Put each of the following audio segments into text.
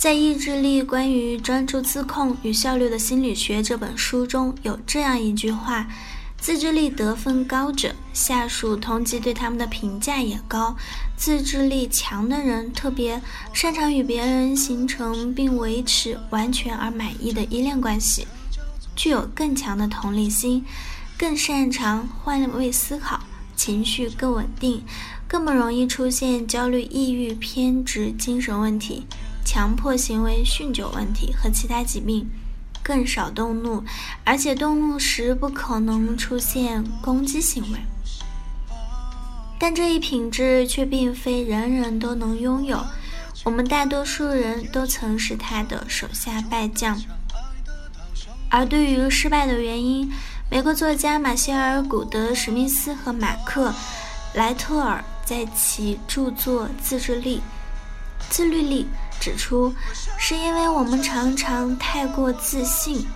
在《意志力：关于专注自控与效率的心理学》这本书中有这样一句话：“自制力得分高者，下属同级对他们的评价也高。自制力强的人特别擅长与别人形成并维持完全而满意的依恋关系，具有更强的同理心，更擅长换位思考，情绪更稳定，更不容易出现焦虑、抑郁、偏执、精神问题。”强迫行为、酗酒问题和其他疾病，更少动怒，而且动怒时不可能出现攻击行为。但这一品质却并非人人都能拥有，我们大多数人都曾是他的手下败将。而对于失败的原因，美国作家马歇尔·古德·史密斯和马克·莱特尔在其著作《自制力》《自律力》。指出，是因为我们常常太过自信，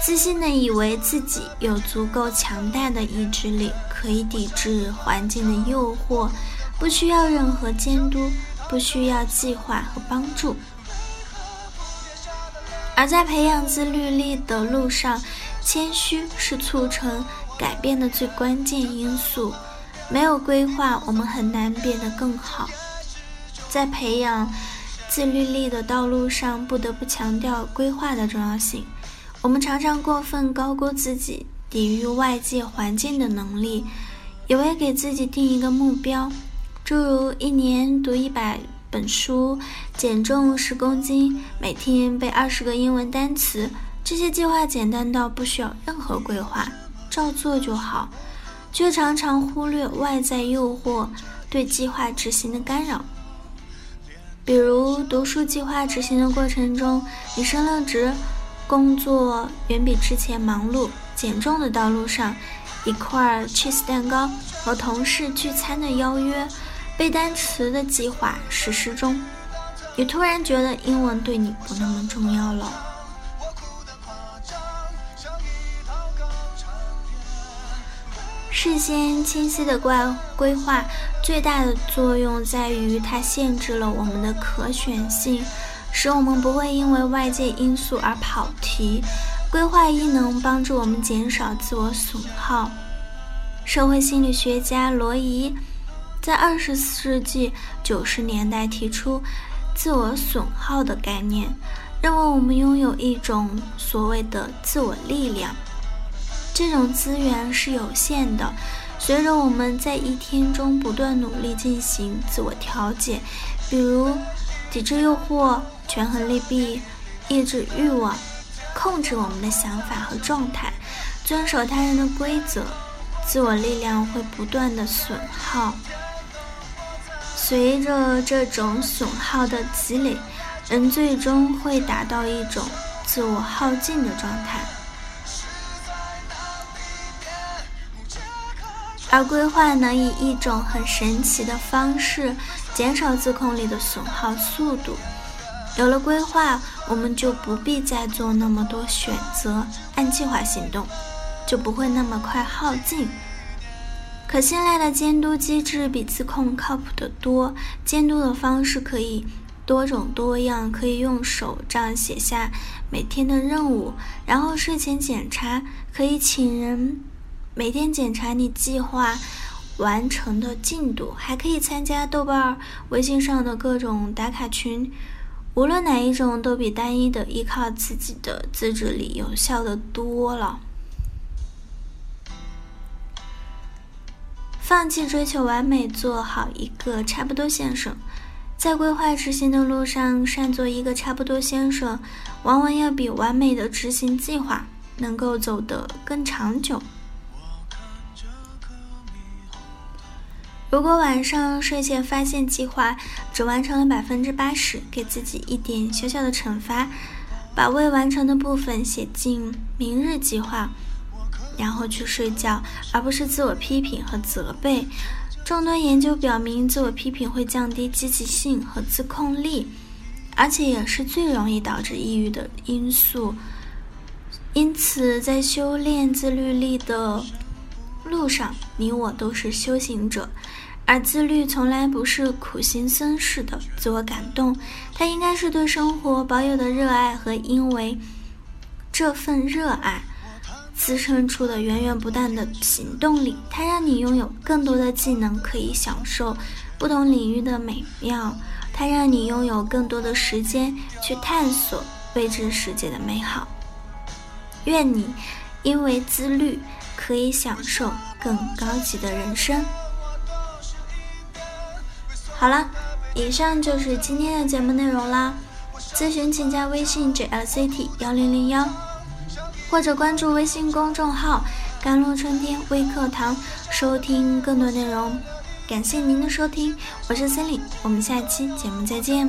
自信的以为自己有足够强大的意志力，可以抵制环境的诱惑，不需要任何监督，不需要计划和帮助。而在培养自律力的路上，谦虚是促成改变的最关键因素。没有规划，我们很难变得更好。在培养。自律力的道路上，不得不强调规划的重要性。我们常常过分高估自己抵御外界环境的能力，以为给自己定一个目标，诸如一年读一百本书、减重十公斤、每天背二十个英文单词，这些计划简单到不需要任何规划，照做就好，却常常忽略外在诱惑对计划执行的干扰。比如读书计划执行的过程中，你升了职，工作远比之前忙碌；减重的道路上，一块 cheese 蛋糕和同事聚餐的邀约，背单词的计划实施中，你突然觉得英文对你不那么重要了。事先清晰的规规划，最大的作用在于它限制了我们的可选性，使我们不会因为外界因素而跑题。规划亦能帮助我们减少自我损耗。社会心理学家罗伊在二十世纪九十年代提出自我损耗的概念，认为我们拥有一种所谓的自我力量。这种资源是有限的，随着我们在一天中不断努力进行自我调节，比如抵制诱惑、权衡利弊、抑制欲望、控制我们的想法和状态、遵守他人的规则，自我力量会不断的损耗。随着这种损耗的积累，人最终会达到一种自我耗尽的状态。而规划能以一种很神奇的方式减少自控力的损耗速度。有了规划，我们就不必再做那么多选择，按计划行动，就不会那么快耗尽。可信赖的监督机制比自控靠谱得多。监督的方式可以多种多样，可以用手账写下每天的任务，然后睡前检查，可以请人。每天检查你计划完成的进度，还可以参加豆瓣、微信上的各种打卡群。无论哪一种，都比单一的依靠自己的自制力有效的多了。放弃追求完美，做好一个差不多先生。在规划执行的路上，善做一个差不多先生，往往要比完美的执行计划能够走得更长久。如果晚上睡前发现计划只完成了百分之八十，给自己一点小小的惩罚，把未完成的部分写进明日计划，然后去睡觉，而不是自我批评和责备。众多研究表明，自我批评会降低积极性和自控力，而且也是最容易导致抑郁的因素。因此，在修炼自律力的路上，你我都是修行者。而自律从来不是苦行僧式的自我感动，它应该是对生活保有的热爱和因为这份热爱滋生出的源源不断的行动力。它让你拥有更多的技能，可以享受不同领域的美妙；它让你拥有更多的时间去探索未知世界的美好。愿你因为自律，可以享受更高级的人生。好了，以上就是今天的节目内容啦。咨询请加微信 jlct 幺零零幺，或者关注微信公众号“甘露春天微课堂”，收听更多内容。感谢您的收听，我是森林，我们下期节目再见。